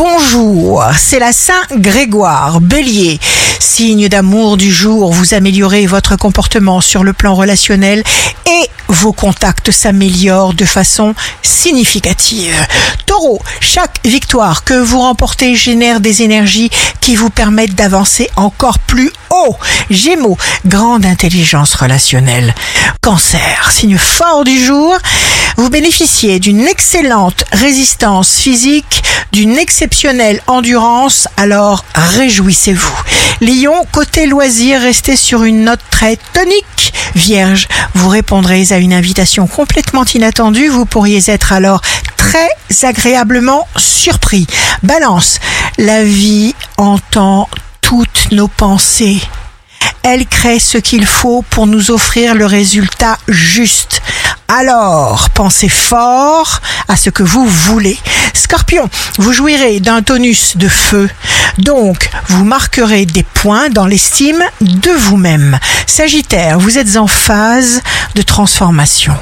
bonjour, c'est la Saint Grégoire, bélier. Signe d'amour du jour, vous améliorez votre comportement sur le plan relationnel et vos contacts s'améliorent de façon significative. Taureau, chaque victoire que vous remportez génère des énergies qui vous permettent d'avancer encore plus haut. Gémeaux, grande intelligence relationnelle. Cancer, signe fort du jour, vous bénéficiez d'une excellente résistance physique, d'une exceptionnelle endurance, alors réjouissez-vous. Lion, côté loisir, restez sur une note très tonique. Vierge, vous répondrez à une invitation complètement inattendue, vous pourriez être alors très agréablement surpris. Balance, la vie entend toutes nos pensées. Elle crée ce qu'il faut pour nous offrir le résultat juste. Alors, pensez fort à ce que vous voulez. Scorpion, vous jouirez d'un tonus de feu. Donc, vous marquerez des points dans l'estime de vous-même. Sagittaire, vous êtes en phase de transformation.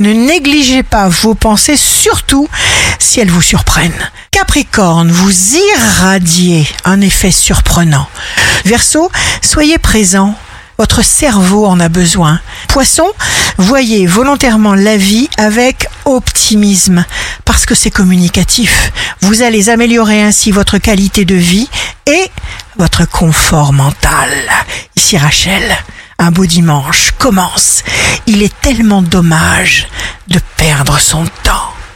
Ne négligez pas vos pensées, surtout si elles vous surprennent. Capricorne, vous irradiez un effet surprenant. Verseau, soyez présent votre cerveau en a besoin. Poisson, voyez volontairement la vie avec optimisme parce que c'est communicatif. Vous allez améliorer ainsi votre qualité de vie et votre confort mental. Ici Rachel, un beau dimanche commence. Il est tellement dommage de perdre son temps.